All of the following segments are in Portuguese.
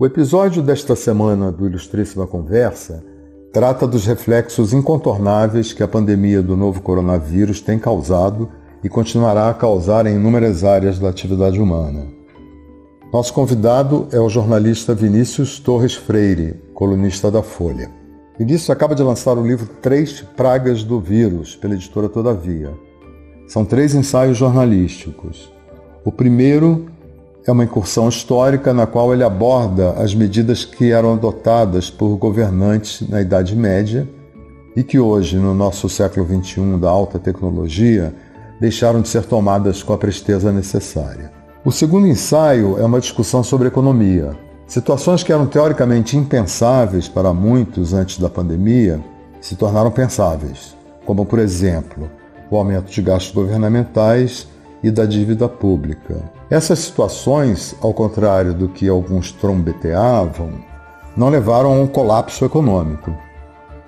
O episódio desta semana do Ilustríssima Conversa trata dos reflexos incontornáveis que a pandemia do novo coronavírus tem causado e continuará a causar em inúmeras áreas da atividade humana. Nosso convidado é o jornalista Vinícius Torres Freire, colunista da Folha. Vinícius acaba de lançar o livro Três Pragas do Vírus, pela editora Todavia. São três ensaios jornalísticos. O primeiro é uma incursão histórica na qual ele aborda as medidas que eram adotadas por governantes na Idade Média e que hoje, no nosso século XXI da alta tecnologia, deixaram de ser tomadas com a presteza necessária. O segundo ensaio é uma discussão sobre economia. Situações que eram teoricamente impensáveis para muitos antes da pandemia se tornaram pensáveis, como, por exemplo, o aumento de gastos governamentais e da dívida pública. Essas situações, ao contrário do que alguns trombeteavam, não levaram a um colapso econômico.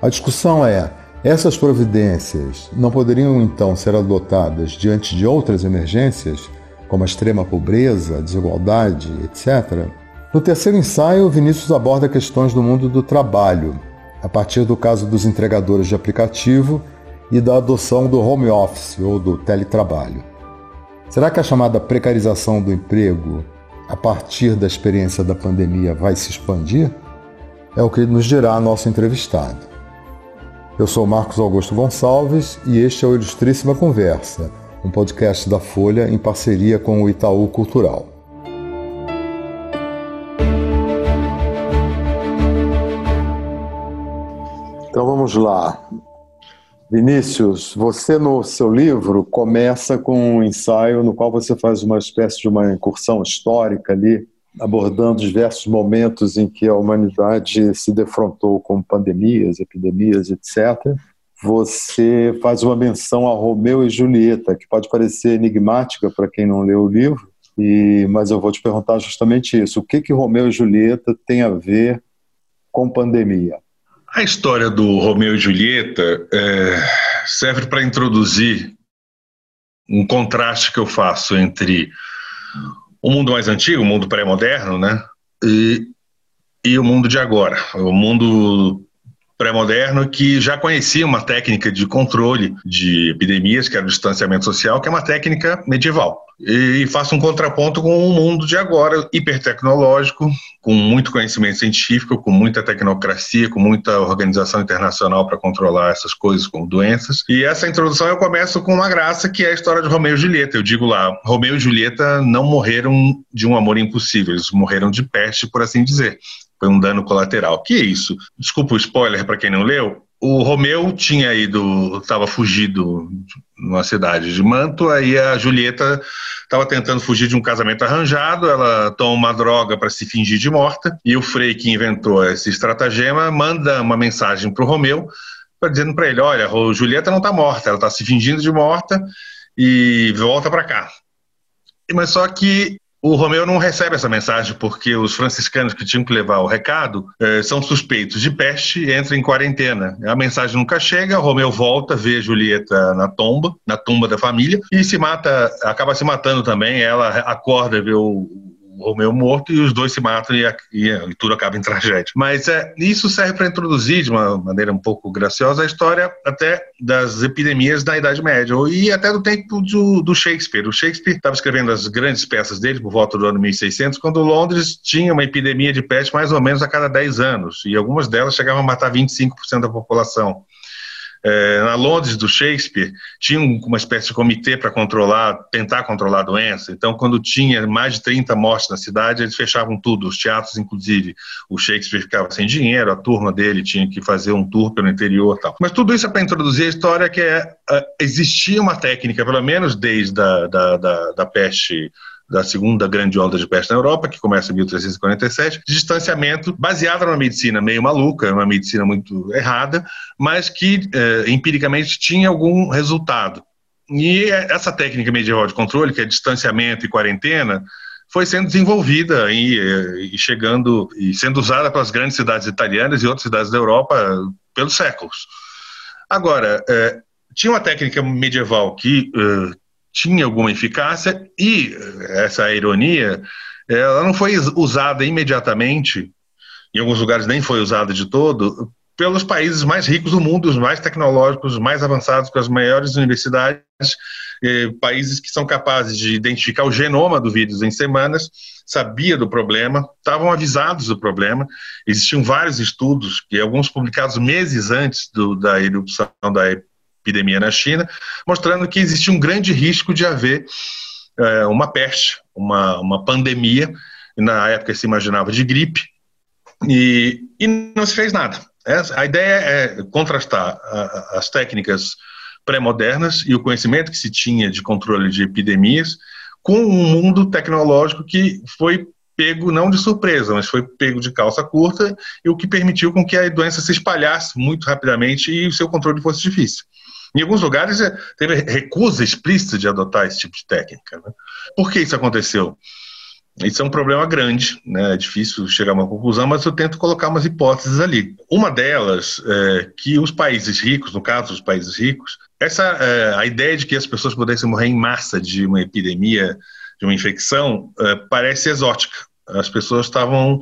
A discussão é: essas providências não poderiam então ser adotadas diante de outras emergências, como a extrema pobreza, desigualdade, etc? No terceiro ensaio, Vinícius aborda questões do mundo do trabalho, a partir do caso dos entregadores de aplicativo e da adoção do home office ou do teletrabalho. Será que a chamada precarização do emprego, a partir da experiência da pandemia, vai se expandir? É o que nos dirá nosso entrevistado. Eu sou Marcos Augusto Gonçalves e este é o Ilustríssima Conversa, um podcast da Folha em parceria com o Itaú Cultural. Então vamos lá. Vinícius, você no seu livro começa com um ensaio no qual você faz uma espécie de uma incursão histórica ali, abordando diversos momentos em que a humanidade se defrontou com pandemias, epidemias, etc. Você faz uma menção a Romeu e Julieta, que pode parecer enigmática para quem não leu o livro, e, mas eu vou te perguntar justamente isso. O que, que Romeu e Julieta tem a ver com pandemia? A história do Romeu e Julieta é, serve para introduzir um contraste que eu faço entre o mundo mais antigo, o mundo pré-moderno, né, e, e o mundo de agora, o mundo pré-moderno que já conhecia uma técnica de controle de epidemias, que era o distanciamento social, que é uma técnica medieval. E faço um contraponto com o mundo de agora, hipertecnológico, com muito conhecimento científico, com muita tecnocracia, com muita organização internacional para controlar essas coisas como doenças. E essa introdução eu começo com uma graça que é a história de Romeu e Julieta. Eu digo lá, Romeu e Julieta não morreram de um amor impossível, eles morreram de peste, por assim dizer foi um dano colateral. Que é isso? Desculpa o spoiler para quem não leu. O Romeu tinha ido, estava fugido numa cidade de Manto, aí a Julieta estava tentando fugir de um casamento arranjado, ela toma uma droga para se fingir de morta, e o Frei que inventou esse estratagema manda uma mensagem para o Romeu, dizendo para ele, olha, Julieta não está morta, ela está se fingindo de morta e volta para cá. Mas só que o Romeu não recebe essa mensagem porque os franciscanos que tinham que levar o recado eh, são suspeitos de peste e entram em quarentena. A mensagem nunca chega, o Romeu volta, vê Julieta na tomba, na tumba da família, e se mata, acaba se matando também. Ela acorda, vê o, Romeu morto e os dois se matam e, a, e, e tudo acaba em tragédia. Mas é, isso serve para introduzir de uma maneira um pouco graciosa a história até das epidemias da Idade Média e até do tempo do, do Shakespeare. O Shakespeare estava escrevendo as grandes peças dele por volta do ano 1600, quando Londres tinha uma epidemia de peste mais ou menos a cada 10 anos e algumas delas chegavam a matar 25% da população. É, na Londres do Shakespeare tinha uma espécie de comitê para controlar, tentar controlar a doença. Então, quando tinha mais de 30 mortes na cidade, eles fechavam tudo, os teatros, inclusive. O Shakespeare ficava sem dinheiro, a turma dele tinha que fazer um tour pelo interior, tal. Mas tudo isso é para introduzir a história que é uh, existia uma técnica, pelo menos desde a da, da, da peste da segunda grande onda de peste na Europa, que começa em 1347, de distanciamento baseada numa medicina meio maluca, uma medicina muito errada, mas que eh, empiricamente tinha algum resultado. E essa técnica medieval de controle, que é distanciamento e quarentena, foi sendo desenvolvida e, e, chegando e sendo usada pelas grandes cidades italianas e outras cidades da Europa pelos séculos. Agora, eh, tinha uma técnica medieval que uh, tinha alguma eficácia e essa ironia, ela não foi usada imediatamente, em alguns lugares nem foi usada de todo, pelos países mais ricos do mundo, os mais tecnológicos, os mais avançados, com as maiores universidades, eh, países que são capazes de identificar o genoma do vírus em semanas, sabia do problema, estavam avisados do problema. Existiam vários estudos, e alguns publicados meses antes do, da erupção da epidemia na China, mostrando que existia um grande risco de haver eh, uma peste, uma, uma pandemia. Na época se imaginava de gripe, e, e não se fez nada. A ideia é contrastar as técnicas pré-modernas e o conhecimento que se tinha de controle de epidemias com um mundo tecnológico que foi pego não de surpresa, mas foi pego de calça curta e o que permitiu com que a doença se espalhasse muito rapidamente e o seu controle fosse difícil. Em alguns lugares é, teve recusa explícita de adotar esse tipo de técnica. Né? Por que isso aconteceu? Isso é um problema grande, né? é difícil chegar a uma conclusão, mas eu tento colocar umas hipóteses ali. Uma delas é que os países ricos, no caso dos países ricos, essa é, a ideia de que as pessoas pudessem morrer em massa de uma epidemia, de uma infecção, é, parece exótica. As pessoas estavam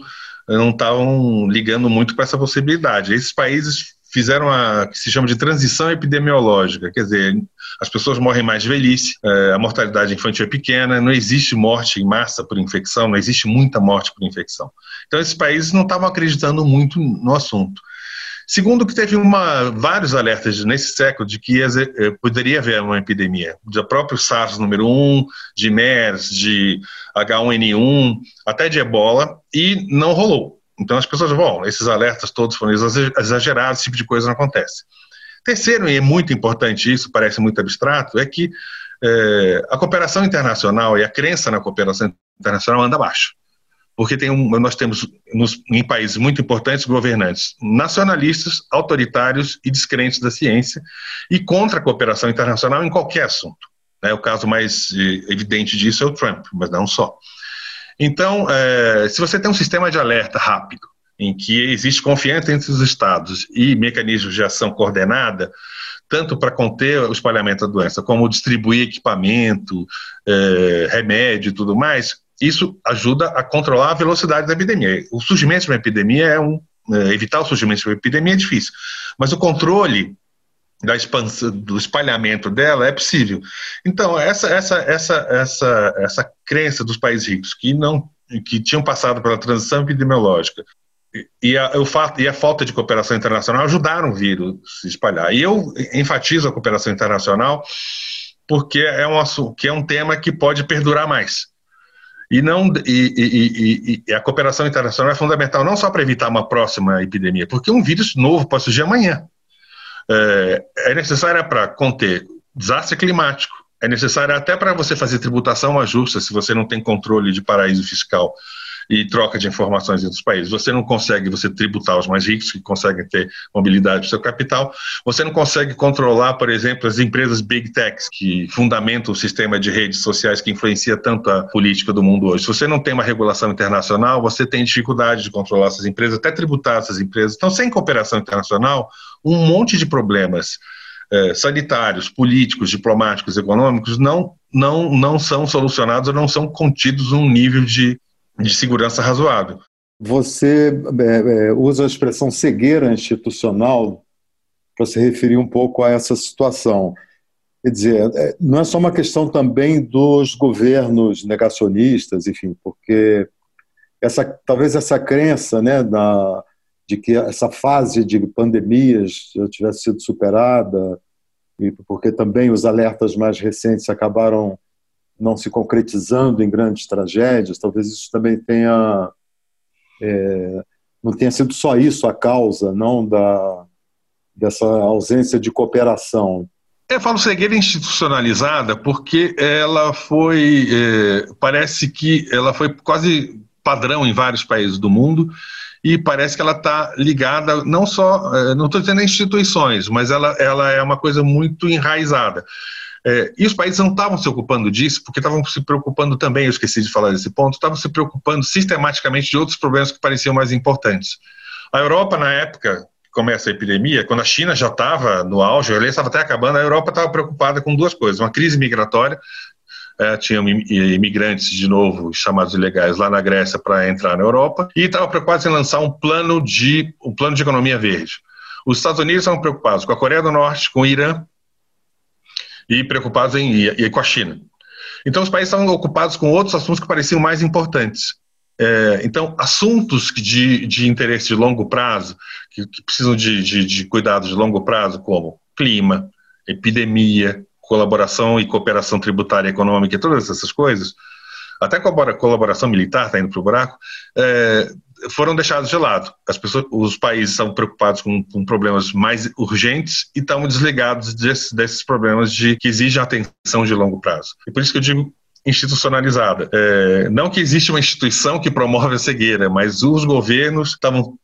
não estavam ligando muito para essa possibilidade. Esses países fizeram a que se chama de transição epidemiológica, quer dizer, as pessoas morrem mais de velhice, é, a mortalidade infantil é pequena, não existe morte em massa por infecção, não existe muita morte por infecção. Então, esses países não estavam acreditando muito no assunto. Segundo, que teve uma, vários alertas nesse século de que eh, poderia haver uma epidemia, do próprio SARS número 1, de MERS, de H1N1, até de ebola, e não rolou. Então as pessoas, bom, esses alertas todos foram exagerados, esse tipo de coisa não acontece. Terceiro, e é muito importante isso, parece muito abstrato, é que é, a cooperação internacional e a crença na cooperação internacional anda abaixo. Porque tem um, nós temos nos, em países muito importantes governantes nacionalistas, autoritários e descrentes da ciência e contra a cooperação internacional em qualquer assunto. Né? O caso mais eh, evidente disso é o Trump, mas não só. Então, é, se você tem um sistema de alerta rápido, em que existe confiança entre os estados e mecanismos de ação coordenada, tanto para conter o espalhamento da doença, como distribuir equipamento, é, remédio e tudo mais, isso ajuda a controlar a velocidade da epidemia. O surgimento de uma epidemia é um. É, evitar o surgimento de uma epidemia é difícil, mas o controle da expansão, do espalhamento dela é possível. Então essa essa essa essa essa crença dos países ricos que não que tinham passado pela transição epidemiológica e a, o fato, e a falta de cooperação internacional ajudaram o vírus a se espalhar. E eu enfatizo a cooperação internacional porque é um que é um tema que pode perdurar mais. E, não, e, e, e, a cooperação internacional é fundamental não só para evitar uma próxima epidemia, porque um vírus novo pode surgir amanhã é, é necessária para conter desastre climático, é necessária até para você fazer tributação mais justa se você não tem controle de paraíso fiscal e troca de informações entre os países. Você não consegue você tributar os mais ricos que conseguem ter mobilidade do seu capital. Você não consegue controlar, por exemplo, as empresas big techs que fundamentam o sistema de redes sociais que influencia tanto a política do mundo hoje. Se você não tem uma regulação internacional, você tem dificuldade de controlar essas empresas, até tributar essas empresas. Então, sem cooperação internacional, um monte de problemas eh, sanitários, políticos, diplomáticos, econômicos não, não, não são solucionados ou não são contidos num nível de, de segurança razoável. Você é, é, usa a expressão cegueira institucional para se referir um pouco a essa situação. Quer dizer, é, não é só uma questão também dos governos negacionistas, enfim, porque essa, talvez essa crença né, da, de que essa fase de pandemias já tivesse sido superada, e porque também os alertas mais recentes acabaram não se concretizando em grandes tragédias, talvez isso também tenha é, não tenha sido só isso a causa, não da dessa ausência de cooperação. Eu falo cegueira institucionalizada porque ela foi, é, parece que ela foi quase padrão em vários países do mundo e parece que ela está ligada não só, é, não estou dizendo instituições, mas ela, ela é uma coisa muito enraizada. É, e os países não estavam se ocupando disso, porque estavam se preocupando também, eu esqueci de falar desse ponto, estavam se preocupando sistematicamente de outros problemas que pareciam mais importantes. A Europa, na época, começa a epidemia, quando a China já estava no auge, a estava até acabando, a Europa estava preocupada com duas coisas: uma crise migratória, é, tinham imigrantes de novo chamados ilegais lá na Grécia para entrar na Europa e estava preocupado em lançar um plano de um plano de economia verde. Os Estados Unidos estavam preocupados com a Coreia do Norte, com o Irã e preocupados em e, e com a China. Então os países estavam ocupados com outros assuntos que pareciam mais importantes. É, então, assuntos de, de interesse de longo prazo, que, que precisam de, de, de cuidados de longo prazo, como clima, epidemia, colaboração e cooperação tributária e econômica e todas essas coisas, até colaboração militar está indo para o buraco, é, foram deixados de lado. As pessoas, os países estão preocupados com, com problemas mais urgentes e estão desligados desse, desses problemas de que exigem atenção de longo prazo. E por isso que eu digo institucionalizada. É, não que existe uma instituição que promove a cegueira, mas os governos estavam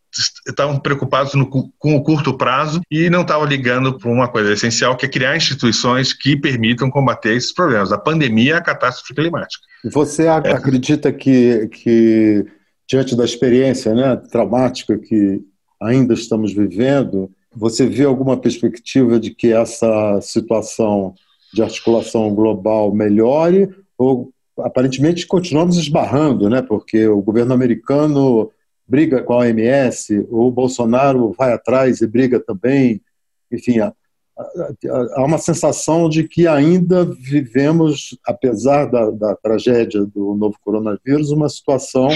estavam preocupados no, com o curto prazo e não estavam ligando para uma coisa essencial, que é criar instituições que permitam combater esses problemas. A pandemia é a catástrofe climática. Você é. acredita que, que, diante da experiência né, traumática que ainda estamos vivendo, você vê alguma perspectiva de que essa situação de articulação global melhore ou aparentemente continuamos esbarrando, né? Porque o governo americano briga com a OMS, o Bolsonaro vai atrás e briga também. Enfim, há, uma sensação de que ainda vivemos, apesar da, da tragédia do novo coronavírus, uma situação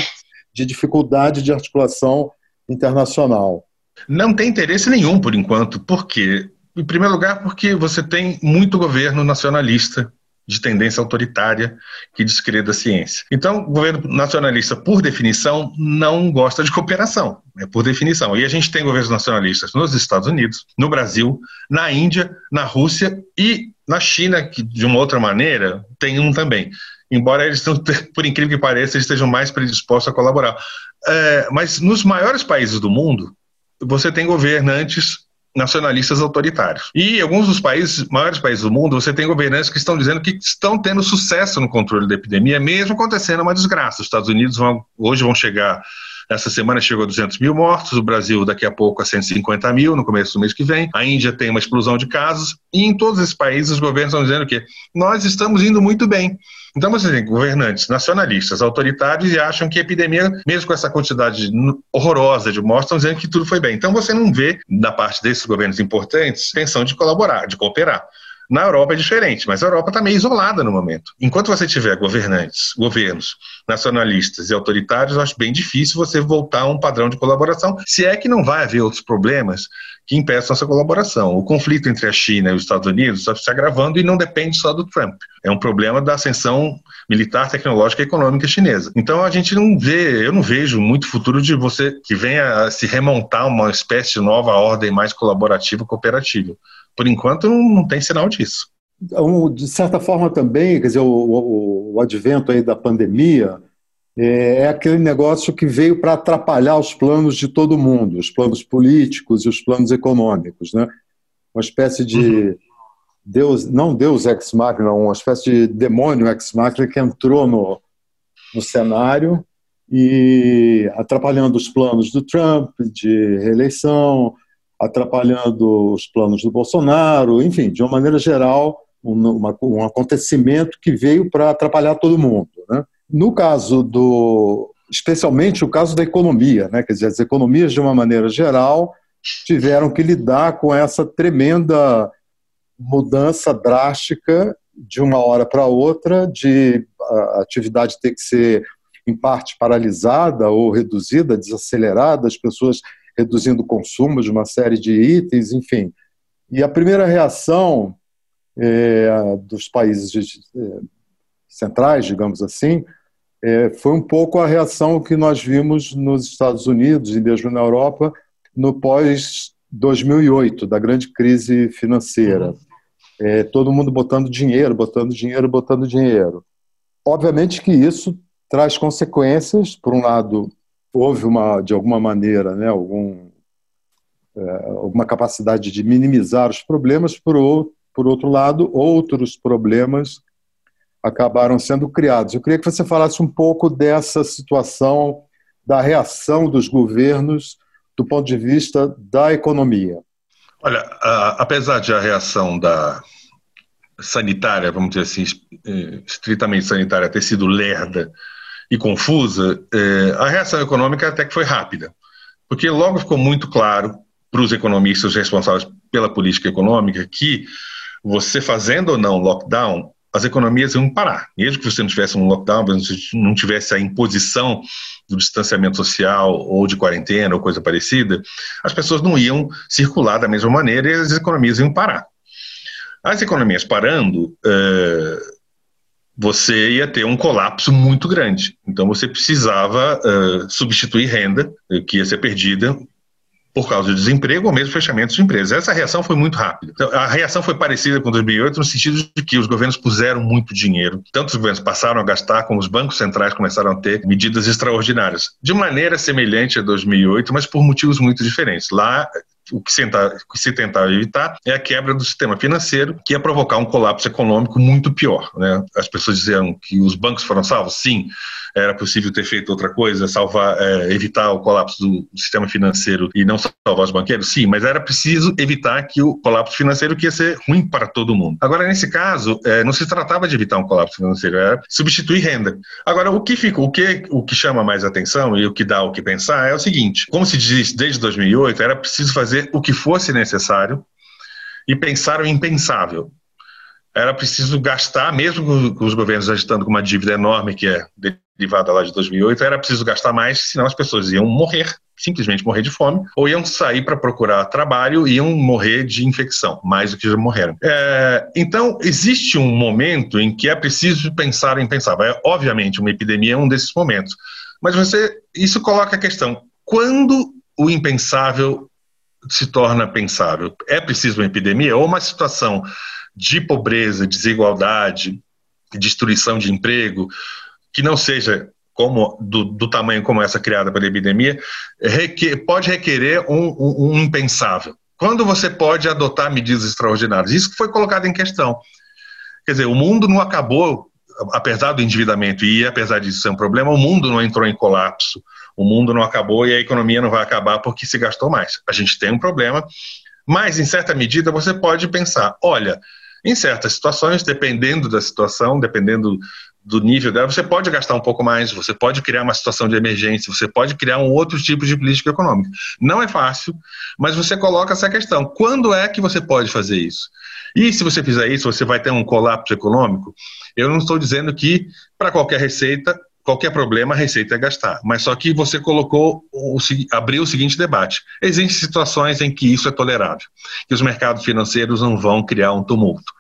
de dificuldade de articulação internacional. Não tem interesse nenhum, por enquanto. Por quê? Em primeiro lugar, porque você tem muito governo nacionalista de tendência autoritária que descreda a ciência. Então, o governo nacionalista, por definição, não gosta de cooperação, é por definição. E a gente tem governos nacionalistas nos Estados Unidos, no Brasil, na Índia, na Rússia e na China, que de uma outra maneira tem um também. Embora eles, por incrível que pareça, estejam mais predispostos a colaborar. É, mas nos maiores países do mundo, você tem governantes nacionalistas autoritários. E em alguns dos países, maiores países do mundo, você tem governantes que estão dizendo que estão tendo sucesso no controle da epidemia, mesmo acontecendo uma desgraça. Os Estados Unidos vão, hoje vão chegar essa semana chegou a 200 mil mortos, o Brasil daqui a pouco a 150 mil no começo do mês que vem, a Índia tem uma explosão de casos, e em todos esses países os governos estão dizendo que nós estamos indo muito bem. Então você tem governantes nacionalistas, autoritários e acham que a epidemia, mesmo com essa quantidade horrorosa de mortes, estão dizendo que tudo foi bem. Então você não vê, da parte desses governos importantes, intenção de colaborar, de cooperar. Na Europa é diferente, mas a Europa está meio isolada no momento. Enquanto você tiver governantes, governos nacionalistas e autoritários, eu acho bem difícil você voltar a um padrão de colaboração, se é que não vai haver outros problemas que impeçam essa colaboração. O conflito entre a China e os Estados Unidos está se agravando e não depende só do Trump. É um problema da ascensão militar, tecnológica e econômica chinesa. Então a gente não vê, eu não vejo muito futuro de você que venha a se remontar uma espécie de nova ordem mais colaborativa, cooperativa por enquanto não tem sinal disso. Então, de certa forma também, quer dizer, o, o, o advento aí da pandemia é, é aquele negócio que veio para atrapalhar os planos de todo mundo, os planos políticos e os planos econômicos, né? Uma espécie de uhum. Deus, não Deus ex machina, uma espécie de demônio ex machina que entrou no, no cenário e atrapalhando os planos do Trump de reeleição, atrapalhando os planos do Bolsonaro, enfim, de uma maneira geral, um, uma, um acontecimento que veio para atrapalhar todo mundo. Né? No caso do, especialmente o caso da economia, né? quer dizer, as economias de uma maneira geral tiveram que lidar com essa tremenda mudança drástica de uma hora para outra, de a atividade ter que ser em parte paralisada ou reduzida, desacelerada, as pessoas reduzindo o consumo de uma série de itens, enfim. E a primeira reação é, dos países é, centrais, digamos assim, é, foi um pouco a reação que nós vimos nos Estados Unidos e mesmo na Europa no pós 2008, da grande crise financeira. É, todo mundo botando dinheiro, botando dinheiro, botando dinheiro. Obviamente que isso traz consequências, por um lado, houve uma, de alguma maneira, né, algum, é, alguma capacidade de minimizar os problemas, por, por outro lado, outros problemas acabaram sendo criados. Eu queria que você falasse um pouco dessa situação da reação dos governos do ponto de vista da economia? Olha, a, apesar de a reação da sanitária, vamos dizer assim, eh, estritamente sanitária, ter sido lerda e confusa, eh, a reação econômica até que foi rápida, porque logo ficou muito claro para os economistas responsáveis pela política econômica que você fazendo ou não lockdown, as economias iam parar. Mesmo que você não tivesse um lockdown, não tivesse a imposição do distanciamento social ou de quarentena ou coisa parecida, as pessoas não iam circular da mesma maneira e as economias iam parar. As economias parando, é, você ia ter um colapso muito grande. Então você precisava é, substituir renda que ia ser perdida por causa do desemprego ou mesmo fechamento de empresas. Essa reação foi muito rápida. Então, a reação foi parecida com 2008 no sentido de que os governos puseram muito dinheiro. Tanto os governos passaram a gastar como os bancos centrais começaram a ter medidas extraordinárias. De maneira semelhante a 2008, mas por motivos muito diferentes. Lá o que, se tentava evitar é a quebra do sistema financeiro, que ia provocar um colapso econômico muito pior. Né? As pessoas diziam que os bancos foram salvos? Sim. Era possível ter feito outra coisa, salvar, é, evitar o colapso do sistema financeiro e não salvar os banqueiros? Sim, mas era preciso evitar que o colapso financeiro que ia ser ruim para todo mundo. Agora, nesse caso, é, não se tratava de evitar um colapso financeiro, era substituir renda. Agora, o que fica, o que, o que chama mais atenção e o que dá o que pensar é o seguinte: como se diz desde 2008, era preciso fazer o que fosse necessário e pensar o impensável. Era preciso gastar, mesmo com os governos agitando com uma dívida enorme que é derivada lá de 2008, era preciso gastar mais, senão as pessoas iam morrer, simplesmente morrer de fome, ou iam sair para procurar trabalho e iam morrer de infecção, mais do que já morreram. É, então, existe um momento em que é preciso pensar o impensável. É, obviamente, uma epidemia é um desses momentos. Mas você, isso coloca a questão: quando o impensável se torna pensável? É preciso uma epidemia ou uma situação de pobreza, desigualdade, destruição de emprego, que não seja como do, do tamanho como essa criada pela epidemia, requer, pode requerer um, um, um impensável. Quando você pode adotar medidas extraordinárias? Isso foi colocado em questão. Quer dizer, o mundo não acabou, apesar do endividamento, e apesar disso ser um problema, o mundo não entrou em colapso o mundo não acabou e a economia não vai acabar porque se gastou mais. A gente tem um problema, mas em certa medida você pode pensar: olha, em certas situações, dependendo da situação, dependendo do nível dela, você pode gastar um pouco mais, você pode criar uma situação de emergência, você pode criar um outro tipo de política econômica. Não é fácil, mas você coloca essa questão: quando é que você pode fazer isso? E se você fizer isso, você vai ter um colapso econômico? Eu não estou dizendo que para qualquer receita qualquer problema, a receita é gastar. Mas só que você colocou, o, abriu o seguinte debate: existem situações em que isso é tolerável, que os mercados financeiros não vão criar um tumulto.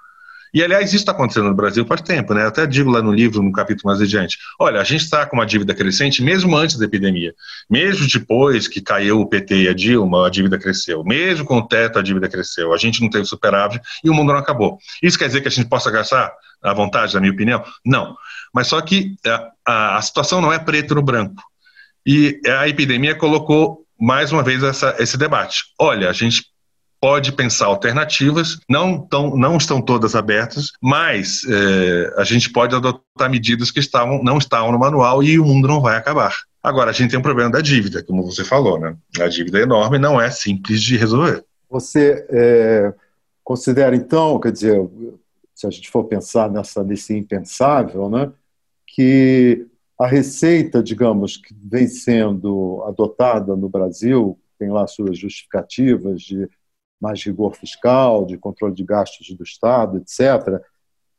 E, aliás, isso está acontecendo no Brasil faz tempo, né? Eu até digo lá no livro, no capítulo mais adiante. Olha, a gente está com uma dívida crescente mesmo antes da epidemia. Mesmo depois que caiu o PT e a Dilma, a dívida cresceu. Mesmo com o teto, a dívida cresceu. A gente não teve superávit e o mundo não acabou. Isso quer dizer que a gente possa gastar à vontade, na minha opinião? Não. Mas só que a, a, a situação não é preto no branco. E a epidemia colocou mais uma vez essa, esse debate. Olha, a gente pode pensar alternativas, não, tão, não estão todas abertas, mas é, a gente pode adotar medidas que estavam, não estavam no manual e o mundo não vai acabar. Agora, a gente tem um problema da dívida, como você falou, né? A dívida é enorme não é simples de resolver. Você é, considera, então, quer dizer, se a gente for pensar nessa, nesse impensável, né, que a receita, digamos, que vem sendo adotada no Brasil, tem lá suas justificativas de mais rigor fiscal, de controle de gastos do Estado, etc.,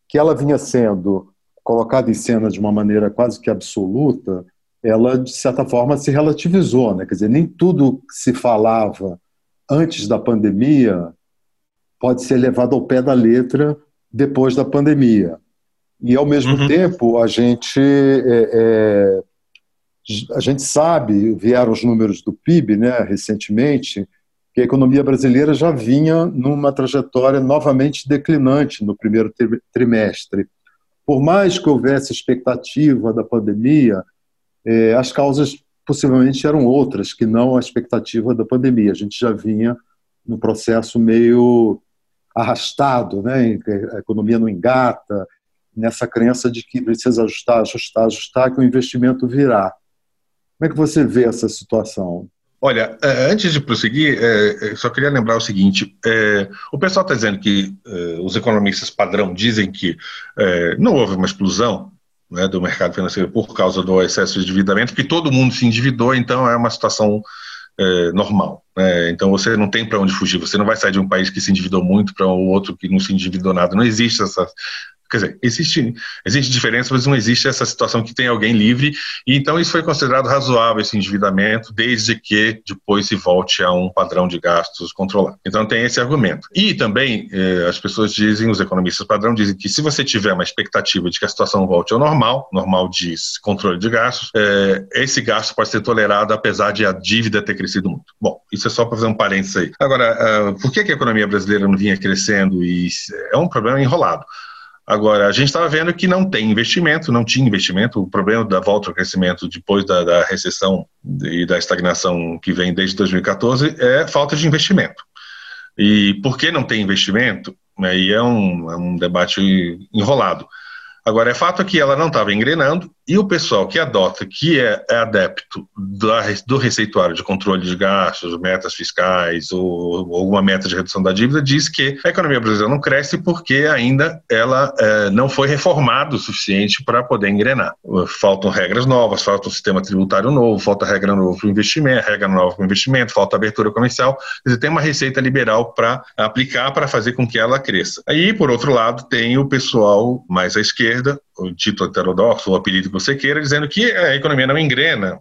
que ela vinha sendo colocada em cena de uma maneira quase que absoluta, ela, de certa forma, se relativizou. Né? Quer dizer, nem tudo que se falava antes da pandemia pode ser levado ao pé da letra depois da pandemia. E, ao mesmo uhum. tempo, a gente, é, é, a gente sabe, vieram os números do PIB né, recentemente, que a economia brasileira já vinha numa trajetória novamente declinante no primeiro trimestre. Por mais que houvesse expectativa da pandemia, é, as causas possivelmente eram outras que não a expectativa da pandemia. A gente já vinha no processo meio arrastado, né? a economia não engata, nessa crença de que precisa ajustar, ajustar, ajustar, que o investimento virá. Como é que você vê essa situação? Olha, é, antes de prosseguir, é, só queria lembrar o seguinte: é, o pessoal está dizendo que os economistas padrão dizem que não houve uma explosão né, do mercado financeiro por causa do excesso de endividamento, que todo mundo se endividou, então é uma situação normal. Né? Então você não tem para onde fugir, você não vai sair de um país que se endividou muito para o outro que não se endividou nada. Não existe essa, Quer dizer, existe, existe diferença, mas não existe essa situação que tem alguém livre, e então isso foi considerado razoável, esse endividamento, desde que depois se volte a um padrão de gastos controlado. Então tem esse argumento. E também eh, as pessoas dizem, os economistas padrão dizem que se você tiver uma expectativa de que a situação volte ao normal, normal de controle de gastos, eh, esse gasto pode ser tolerado apesar de a dívida ter crescido muito. Bom, isso é só para fazer um parênteses aí. Agora, uh, por que, que a economia brasileira não vinha crescendo? E é um problema enrolado. Agora, a gente estava vendo que não tem investimento, não tinha investimento. O problema da volta ao crescimento depois da, da recessão e da estagnação que vem desde 2014 é falta de investimento. E por que não tem investimento? Aí é um, é um debate enrolado. Agora, é fato que ela não estava engrenando e o pessoal que adota, que é, é adepto da, do receituário de controle de gastos, metas fiscais ou, alguma meta de redução da dívida, diz que a economia brasileira não cresce porque ainda ela é, não foi reformada o suficiente para poder engrenar. Faltam regras novas, falta um sistema tributário novo, falta regra nova para o investimento, regra nova para o investimento, falta abertura comercial. Quer dizer, tem uma receita liberal para aplicar para fazer com que ela cresça. Aí, por outro lado, tem o pessoal mais à esquerda, o título heterodoxo, o apelido que você queira, dizendo que a economia não engrena,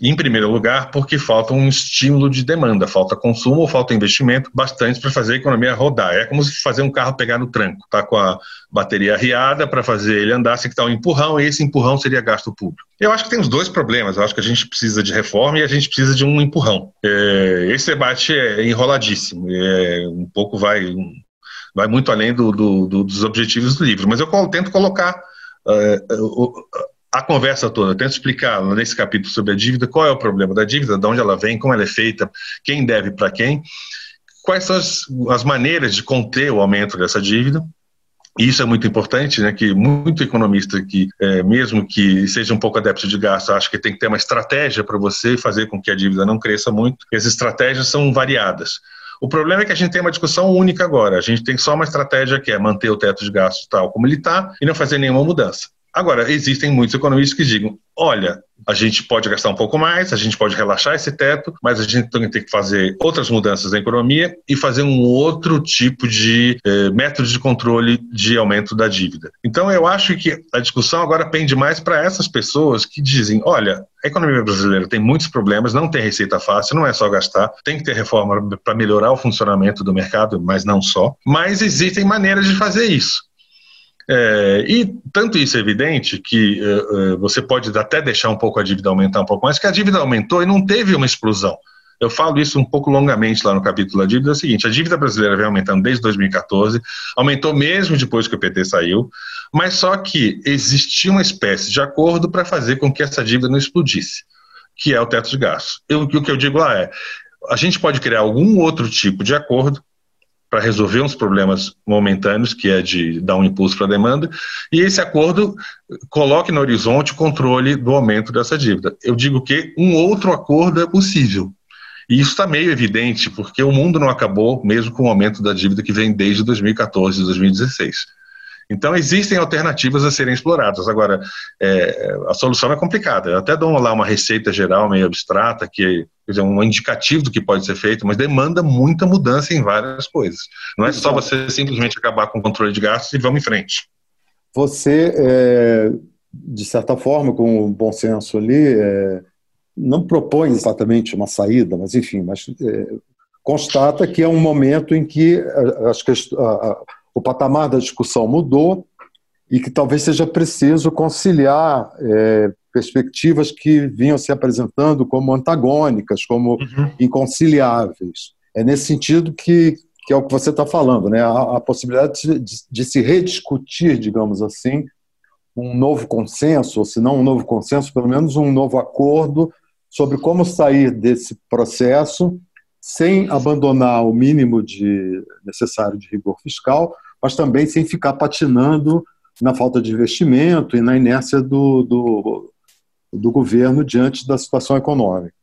em primeiro lugar, porque falta um estímulo de demanda, falta consumo falta investimento bastante para fazer a economia rodar. É como se fazer um carro pegar no tranco, tá com a bateria riada para fazer ele andar, tem que dar um empurrão, e esse empurrão seria gasto público. Eu acho que tem os dois problemas. Eu acho que a gente precisa de reforma e a gente precisa de um empurrão. É, esse debate é enroladíssimo, é, um pouco vai vai muito além do, do, do, dos objetivos do livro. Mas eu tento colocar uh, a conversa toda, tento explicar nesse capítulo sobre a dívida qual é o problema da dívida, de onde ela vem, como ela é feita, quem deve para quem, quais são as, as maneiras de conter o aumento dessa dívida, e isso é muito importante, né, que muito economista que, é, mesmo que seja um pouco adepto de gasto, acha que tem que ter uma estratégia para você fazer com que a dívida não cresça muito. E as estratégias são variadas. O problema é que a gente tem uma discussão única agora. A gente tem só uma estratégia que é manter o teto de gastos tal como ele está e não fazer nenhuma mudança. Agora, existem muitos economistas que digam: olha, a gente pode gastar um pouco mais, a gente pode relaxar esse teto, mas a gente tem que fazer outras mudanças na economia e fazer um outro tipo de eh, método de controle de aumento da dívida. Então, eu acho que a discussão agora pende mais para essas pessoas que dizem: olha, a economia brasileira tem muitos problemas, não tem receita fácil, não é só gastar, tem que ter reforma para melhorar o funcionamento do mercado, mas não só. Mas existem maneiras de fazer isso. É, e tanto isso é evidente que uh, você pode até deixar um pouco a dívida aumentar um pouco mais, que a dívida aumentou e não teve uma explosão. Eu falo isso um pouco longamente lá no capítulo da dívida, é o seguinte, a dívida brasileira vem aumentando desde 2014, aumentou mesmo depois que o PT saiu, mas só que existia uma espécie de acordo para fazer com que essa dívida não explodisse, que é o teto de gastos. Eu, o que eu digo lá é, a gente pode criar algum outro tipo de acordo para resolver uns problemas momentâneos, que é de dar um impulso para a demanda, e esse acordo coloque no horizonte o controle do aumento dessa dívida. Eu digo que um outro acordo é possível. E isso está meio evidente, porque o mundo não acabou mesmo com o aumento da dívida que vem desde 2014 e 2016. Então, existem alternativas a serem exploradas. Agora, é, a solução é complicada. Eu até dou lá uma receita geral meio abstrata, que é um indicativo do que pode ser feito, mas demanda muita mudança em várias coisas. Não é só você simplesmente acabar com o controle de gastos e vamos em frente. Você, é, de certa forma, com o bom senso ali, é, não propõe exatamente uma saída, mas enfim, mas é, constata que é um momento em que as questões o patamar da discussão mudou e que talvez seja preciso conciliar é, perspectivas que vinham se apresentando como antagônicas, como uhum. inconciliáveis. É nesse sentido que, que é o que você está falando, né? a, a possibilidade de, de, de, se rediscutir, digamos assim, um novo consenso, ou se não um novo consenso, pelo menos um novo acordo sobre como sair desse processo sem abandonar o mínimo de necessário de rigor fiscal, mas também sem ficar patinando na falta de investimento e na inércia do, do, do governo diante da situação econômica.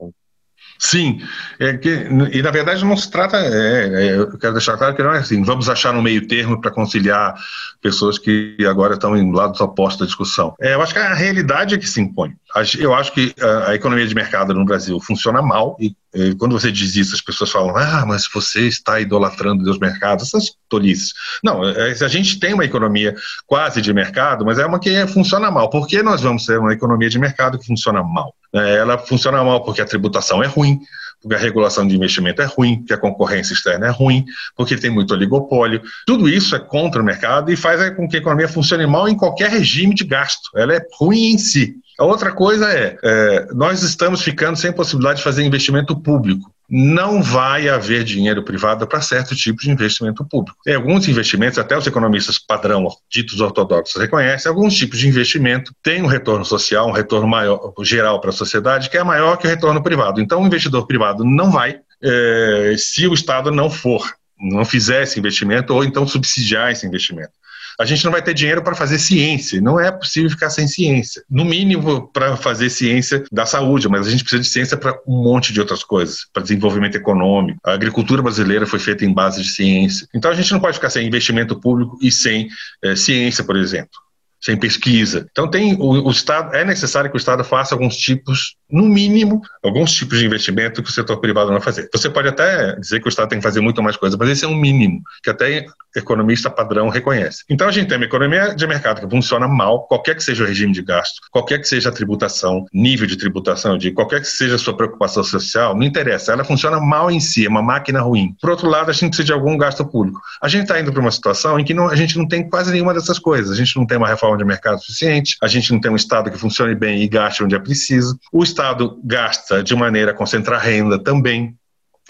Sim, é que, e na verdade não se trata, é, é, eu quero deixar claro que não é assim, vamos achar um meio termo para conciliar pessoas que agora estão em lados opostos da discussão. É, eu acho que a realidade é que se impõe. Eu acho que a, economia de mercado no Brasil funciona mal e, quando você diz isso as pessoas falam, ah, mas você está idolatrando os mercados, essas tolices. Não, é, a gente tem uma economia quase de mercado, mas é uma que funciona mal. Por que nós vamos ter uma economia de mercado que funciona mal? É, ela funciona mal porque a tributação é ruim, porque a regulação de investimento é ruim, porque a concorrência externa é ruim, porque tem muito oligopólio. Tudo isso é contra o mercado e faz com que a economia funcione mal em qualquer regime de gasto. Ela é ruim em si. A outra coisa é, é nós estamos ficando sem possibilidade de fazer investimento público não vai haver dinheiro privado para certo tipo de investimento público. Tem alguns investimentos, até os economistas padrão, ditos ortodoxos, reconhecem, alguns tipos de investimento têm um retorno social, um retorno maior, geral para a sociedade, que é maior que o retorno privado. Então, o investidor privado não vai, é, se o Estado não for, não fizer esse investimento, ou então subsidiar esse investimento a gente não vai ter dinheiro para fazer ciência. Não é possível ficar sem ciência. No mínimo para fazer ciência da saúde, mas a gente precisa de ciência para um monte de outras coisas, para desenvolvimento econômico. A agricultura brasileira foi feita em base de ciência. Então a gente não pode ficar sem investimento público e sem é, ciência, por exemplo sem pesquisa. Então tem o, o, Estado é necessário que o Estado faça alguns tipos, no mínimo, alguns tipos de investimento que o setor privado não vai fazer. Você pode até dizer que o Estado tem que fazer muito mais coisa, mas esse é um mínimo que até economista padrão reconhece. Então a gente tem uma economia de mercado que funciona mal, qualquer que seja o regime de gasto, qualquer que seja a tributação, nível de tributação, de qualquer que seja a sua preocupação social, não interessa, ela funciona mal em si, é uma máquina ruim. Por outro lado, a gente precisa de algum gasto público. A gente está indo para uma situação em que não, a gente não tem quase nenhuma dessas coisas. A gente não tem uma reforma de mercado suficiente, a gente não tem um Estado que funcione bem e gaste onde é preciso. O Estado gasta de maneira a concentrar renda também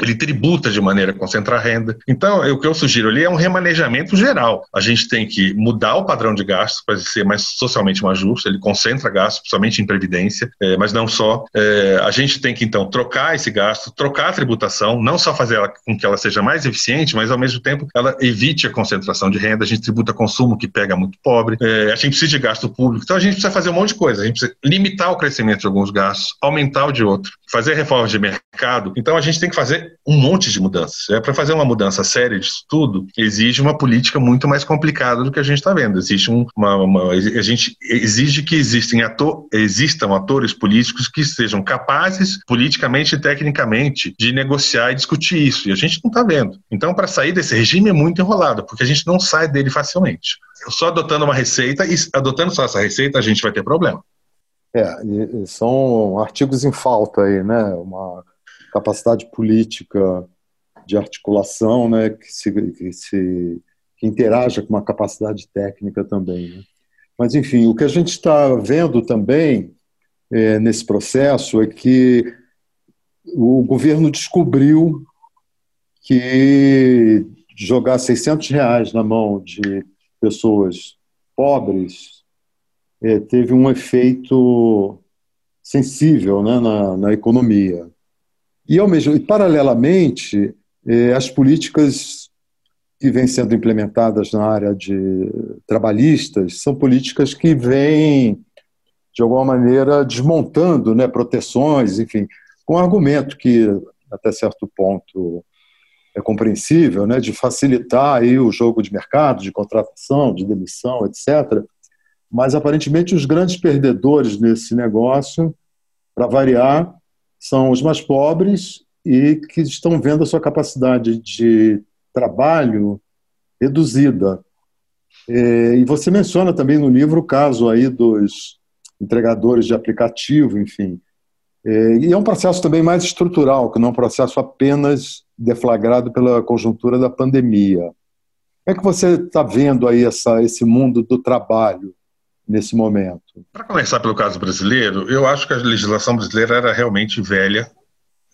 ele tributa de maneira a concentrar renda. Então, o que eu sugiro ali é um remanejamento geral. A gente tem que mudar o padrão de gastos para ser mais socialmente mais justo, ele concentra gastos, principalmente em previdência, é, mas não só. É, a gente tem que, então, trocar esse gasto, trocar a tributação, não só fazer ela com que ela seja mais eficiente, mas, ao mesmo tempo, ela evite a concentração de renda. A gente tributa consumo, que pega muito pobre. É, a gente precisa de gasto público. Então, a gente precisa fazer um monte de coisa. A gente precisa limitar o crescimento de alguns gastos, aumentar o de outros, fazer reformas de mercado. Então, a gente tem que fazer um monte de mudanças. É, Para fazer uma mudança séria disso tudo, exige uma política muito mais complicada do que a gente está vendo. Existe um, uma, uma, a gente exige que existem ator, existam atores políticos que sejam capazes, politicamente e tecnicamente, de negociar e discutir isso. E a gente não está vendo. Então, para sair desse regime é muito enrolado, porque a gente não sai dele facilmente. Só adotando uma receita, e adotando só essa receita, a gente vai ter problema. É, e, são artigos em falta aí, né? Uma capacidade política de articulação, né? Que se, que se que interaja com uma capacidade técnica também. Né? Mas, enfim, o que a gente está vendo também é, nesse processo é que o governo descobriu que jogar 600 reais na mão de pessoas pobres é, teve um efeito sensível né, na, na, economia. E, ao mesmo, e paralelamente, é, as políticas que vêm sendo implementadas na área de trabalhistas são políticas que vêm, de alguma maneira, desmontando né, proteções, enfim, com um argumento que, até certo ponto, é compreensível, né, de facilitar aí o jogo de mercado, de contratação, de demissão, etc., mas aparentemente os grandes perdedores nesse negócio, para variar, são os mais pobres e que estão vendo a sua capacidade de trabalho reduzida. E você menciona também no livro o caso aí dos entregadores de aplicativo, enfim. E é um processo também mais estrutural, que não é um processo apenas deflagrado pela conjuntura da pandemia. Como é que você está vendo aí essa, esse mundo do trabalho? Nesse momento? Para começar pelo caso brasileiro, eu acho que a legislação brasileira era realmente velha.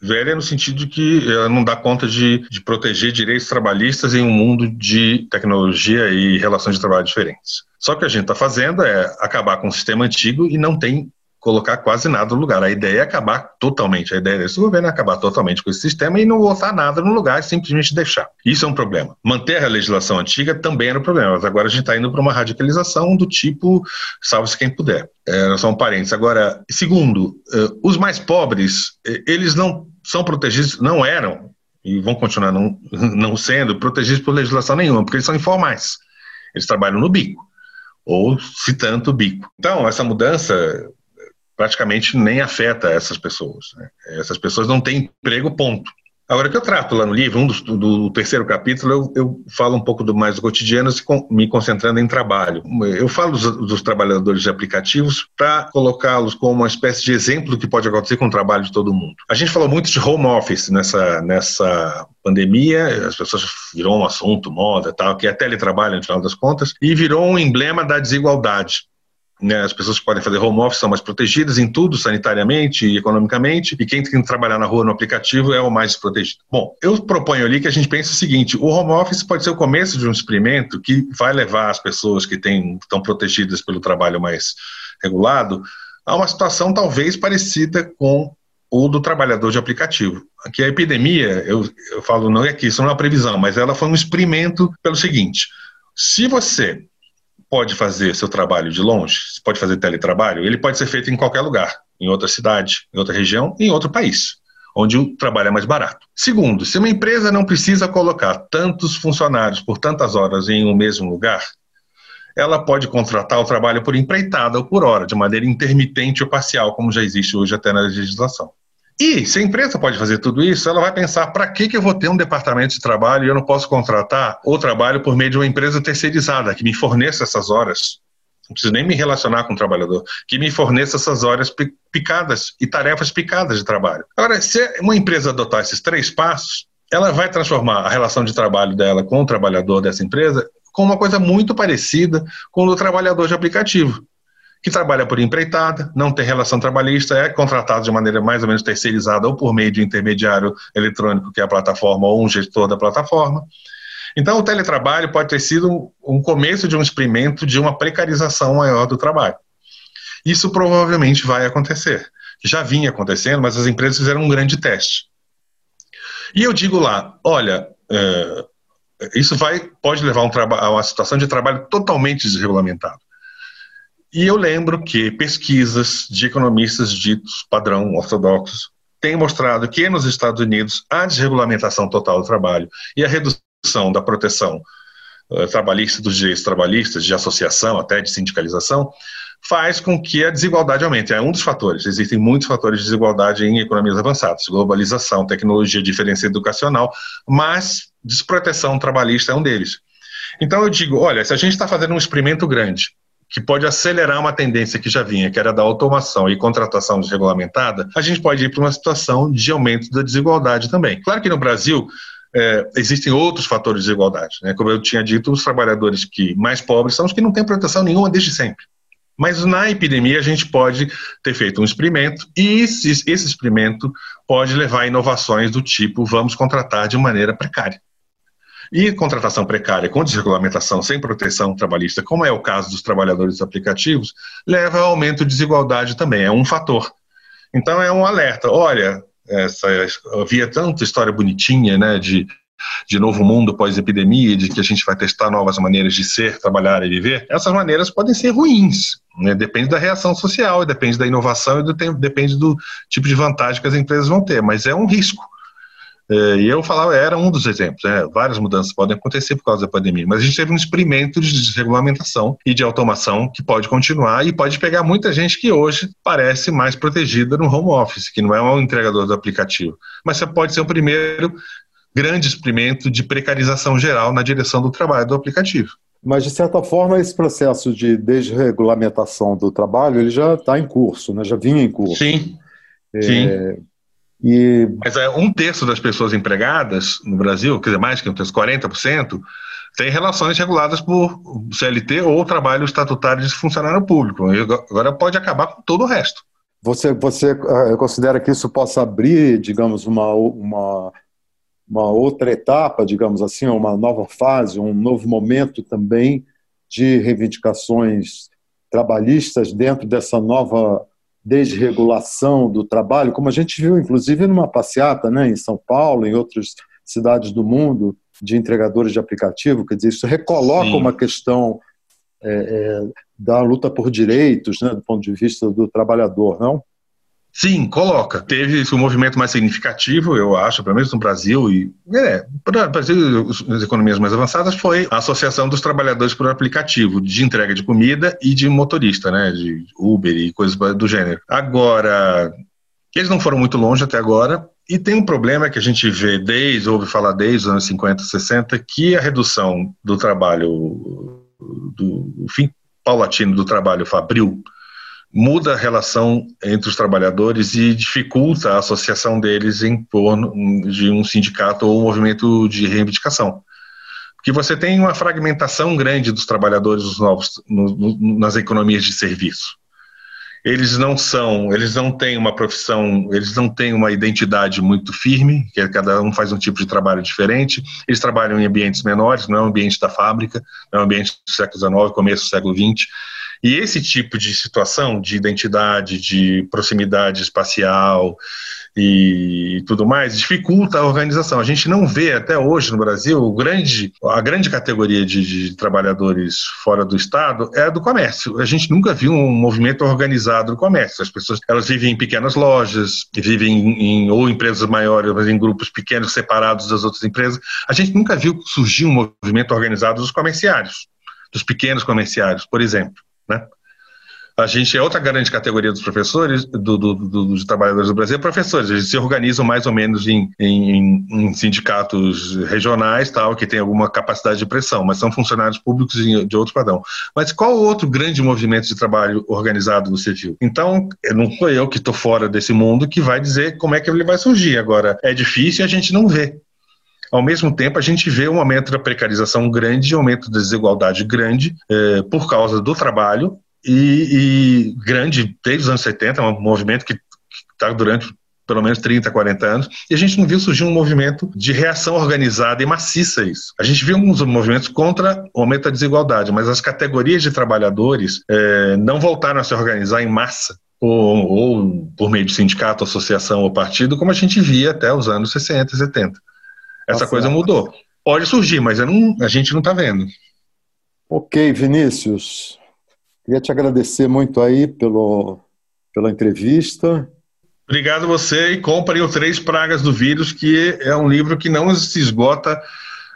Velha no sentido de que ela não dá conta de, de proteger direitos trabalhistas em um mundo de tecnologia e relações de trabalho diferentes. Só que a gente está fazendo é acabar com o sistema antigo e não tem colocar quase nada no lugar. A ideia é acabar totalmente. A ideia desse governo é acabar totalmente com esse sistema e não botar nada no lugar, simplesmente deixar. Isso é um problema. Manter a legislação antiga também era um problema, mas agora a gente está indo para uma radicalização do tipo salve-se quem puder. É, são parentes. Agora, segundo, uh, os mais pobres, uh, eles não são protegidos, não eram, e vão continuar não, não sendo protegidos por legislação nenhuma, porque eles são informais. Eles trabalham no bico, ou se tanto bico. Então, essa mudança praticamente nem afeta essas pessoas. Né? Essas pessoas não têm emprego, ponto. Agora, que eu trato lá no livro, um do, do, terceiro capítulo, eu, eu, falo um pouco do mais do cotidiano, me concentrando em trabalho. Eu falo dos, dos trabalhadores de aplicativos para colocá-los como uma espécie de exemplo do que pode acontecer com o trabalho de todo mundo. A gente falou muito de home office nessa, nessa pandemia, as pessoas virou um assunto, moda tal, que é teletrabalho no final das contas, e virou um emblema da desigualdade. Né, as pessoas que podem fazer home office são mais protegidas em tudo, sanitariamente e economicamente, e quem tem que trabalhar na rua no aplicativo é o mais protegido. Bom, eu proponho ali que a gente pense o seguinte: o home office pode ser o começo de um experimento que vai levar as pessoas que têm, estão protegidas pelo trabalho mais regulado a uma situação talvez parecida com o do trabalhador de aplicativo. Aqui a epidemia, eu, eu falo, não é que isso não é uma previsão, mas ela foi um experimento pelo seguinte: se você pode fazer seu trabalho de longe, pode fazer teletrabalho, ele pode ser feito em qualquer lugar, em outra cidade, em outra região, em outro país, onde o trabalho é mais barato. Segundo, se uma empresa não precisa colocar tantos funcionários por tantas horas em um mesmo lugar, ela pode contratar o trabalho por empreitada ou por hora, de maneira intermitente ou parcial, como já existe hoje até na legislação. E se a empresa pode fazer tudo isso, ela vai pensar para que, que eu vou ter um departamento de trabalho e eu não posso contratar o trabalho por meio de uma empresa terceirizada que me forneça essas horas. Não preciso nem me relacionar com o trabalhador, que me forneça essas horas picadas e tarefas picadas de trabalho. Agora, se uma empresa adotar esses três passos, ela vai transformar a relação de trabalho dela com o trabalhador dessa empresa com uma coisa muito parecida com o do trabalhador de aplicativo que trabalha por empreitada, não tem relação trabalhista, é contratado de maneira mais ou menos terceirizada ou por meio de intermediário eletrônico, que é a plataforma, ou um gestor da plataforma. Então, o teletrabalho pode ter sido um começo de um experimento de uma precarização maior do trabalho. Isso provavelmente vai acontecer. Já vinha acontecendo, mas as empresas fizeram um grande teste. E eu digo lá, olha, é, isso vai, pode levar a uma situação de trabalho totalmente desregulamentado. E eu lembro que pesquisas de economistas ditos padrão ortodoxos têm mostrado que nos Estados Unidos a desregulamentação total do trabalho e a redução da proteção uh, trabalhista dos direitos trabalhistas, de associação até de sindicalização, faz com que a desigualdade aumente. É um dos fatores. Existem muitos fatores de desigualdade em economias avançadas: globalização, tecnologia, diferença educacional, mas desproteção trabalhista é um deles. Então eu digo, olha, se a gente está fazendo um experimento grande que pode acelerar uma tendência que já vinha, que era da automação e contratação desregulamentada, a gente pode ir para uma situação de aumento da desigualdade também. Claro que no Brasil é, existem outros fatores de desigualdade. Né? Como eu tinha dito, os trabalhadores que mais pobres são os que não têm proteção nenhuma desde sempre. Mas na epidemia a gente pode ter feito um experimento e esse, esse experimento pode levar a inovações do tipo vamos contratar de maneira precária. E contratação precária com desregulamentação sem proteção trabalhista, como é o caso dos trabalhadores aplicativos, leva ao aumento de desigualdade também, é um fator. Então é um alerta, olha, essa, havia tanta história bonitinha, né, de, de novo mundo pós-epidemia, de que a gente vai testar novas maneiras de ser, trabalhar e viver, essas maneiras podem ser ruins, né, depende da reação social, depende da inovação e do, depende do tipo de vantagem que as empresas vão ter, mas é um risco. É, e eu falava, era um dos exemplos, né? várias mudanças podem acontecer por causa da pandemia, mas a gente teve um experimento de desregulamentação e de automação que pode continuar e pode pegar muita gente que hoje parece mais protegida no home office, que não é um entregador do aplicativo, mas você pode ser o primeiro grande experimento de precarização geral na direção do trabalho do aplicativo. Mas, de certa forma, esse processo de desregulamentação do trabalho ele já está em curso, né? já vinha em curso. Sim, é, sim e... Mas é um terço das pessoas empregadas no Brasil, quer dizer, mais que um terço, 40%, tem relações reguladas por CLT ou trabalho estatutário de funcionário público. Agora pode acabar com todo o resto. Você, você uh, considera que isso possa abrir, digamos, uma, uma, uma outra etapa, digamos assim, uma nova fase, um novo momento também de reivindicações trabalhistas dentro dessa nova desregulação do trabalho, como a gente viu, inclusive, numa passeata né, em São Paulo, em outras cidades do mundo, de entregadores de aplicativo, quer dizer, isso recoloca Sim. uma questão é, é, da luta por direitos, né, do ponto de vista do trabalhador, não? Sim, coloca. Teve um movimento mais significativo, eu acho, pelo menos no Brasil, e é, para Brasil as economias mais avançadas, foi a Associação dos Trabalhadores por Aplicativo, de entrega de comida e de motorista, né, de Uber e coisas do gênero. Agora, eles não foram muito longe até agora, e tem um problema que a gente vê desde, ouve falar desde os anos 50, 60, que a redução do trabalho, do fim paulatino do trabalho fabril, muda a relação entre os trabalhadores e dificulta a associação deles em torno de um sindicato ou um movimento de reivindicação. Porque você tem uma fragmentação grande dos trabalhadores os novos no, no, nas economias de serviço. Eles não são, eles não têm uma profissão, eles não têm uma identidade muito firme, que é, cada um faz um tipo de trabalho diferente. Eles trabalham em ambientes menores, não é um ambiente da fábrica, não é um ambiente do século XIX, começo do século XX e esse tipo de situação de identidade, de proximidade espacial e tudo mais dificulta a organização. A gente não vê até hoje no Brasil grande, a grande categoria de, de trabalhadores fora do Estado é a do comércio. A gente nunca viu um movimento organizado do comércio. As pessoas elas vivem em pequenas lojas, vivem em, em ou empresas maiores, mas em grupos pequenos separados das outras empresas. A gente nunca viu surgir um movimento organizado dos comerciários, dos pequenos comerciários, por exemplo. Né? A gente é outra grande categoria dos professores, do, do, do, dos trabalhadores do Brasil, é professores. Eles se organizam mais ou menos em, em, em, sindicatos regionais, tal, que tem alguma capacidade de pressão, mas são funcionários públicos de outro padrão. Mas qual outro grande movimento de trabalho organizado você viu? Então, não sou eu que estou fora desse mundo que vai dizer como é que ele vai surgir. Agora, é difícil e a gente não vê. Ao mesmo tempo, a gente vê um aumento da precarização grande, um aumento da desigualdade grande eh, por causa do trabalho e, e, grande desde os anos 70, é um movimento que está durante pelo menos 30, 40 anos, e a gente não viu surgir um movimento de reação organizada e maciça a isso. A gente viu alguns movimentos contra o aumento da desigualdade, mas as categorias de trabalhadores eh, não voltaram a se organizar em massa ou, ou, por meio de sindicato, associação ou partido, como a gente via até os anos 60 e 70. Essa tá coisa mudou. Pode surgir, mas não, a gente não está vendo. Ok, Vinícius. Queria te agradecer muito aí pelo, pela entrevista. Obrigado você e compre o Três Pragas do Vírus, que é um livro que não se esgota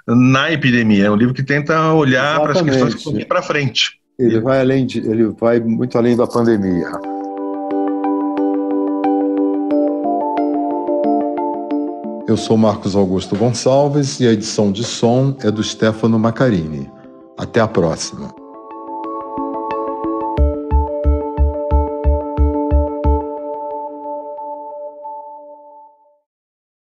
na epidemia. É um livro que tenta olhar Exatamente. para as questões para frente. Ele vai além de, ele vai muito além da pandemia. Eu sou Marcos Augusto Gonçalves e a edição de som é do Stefano Macarini. Até a próxima.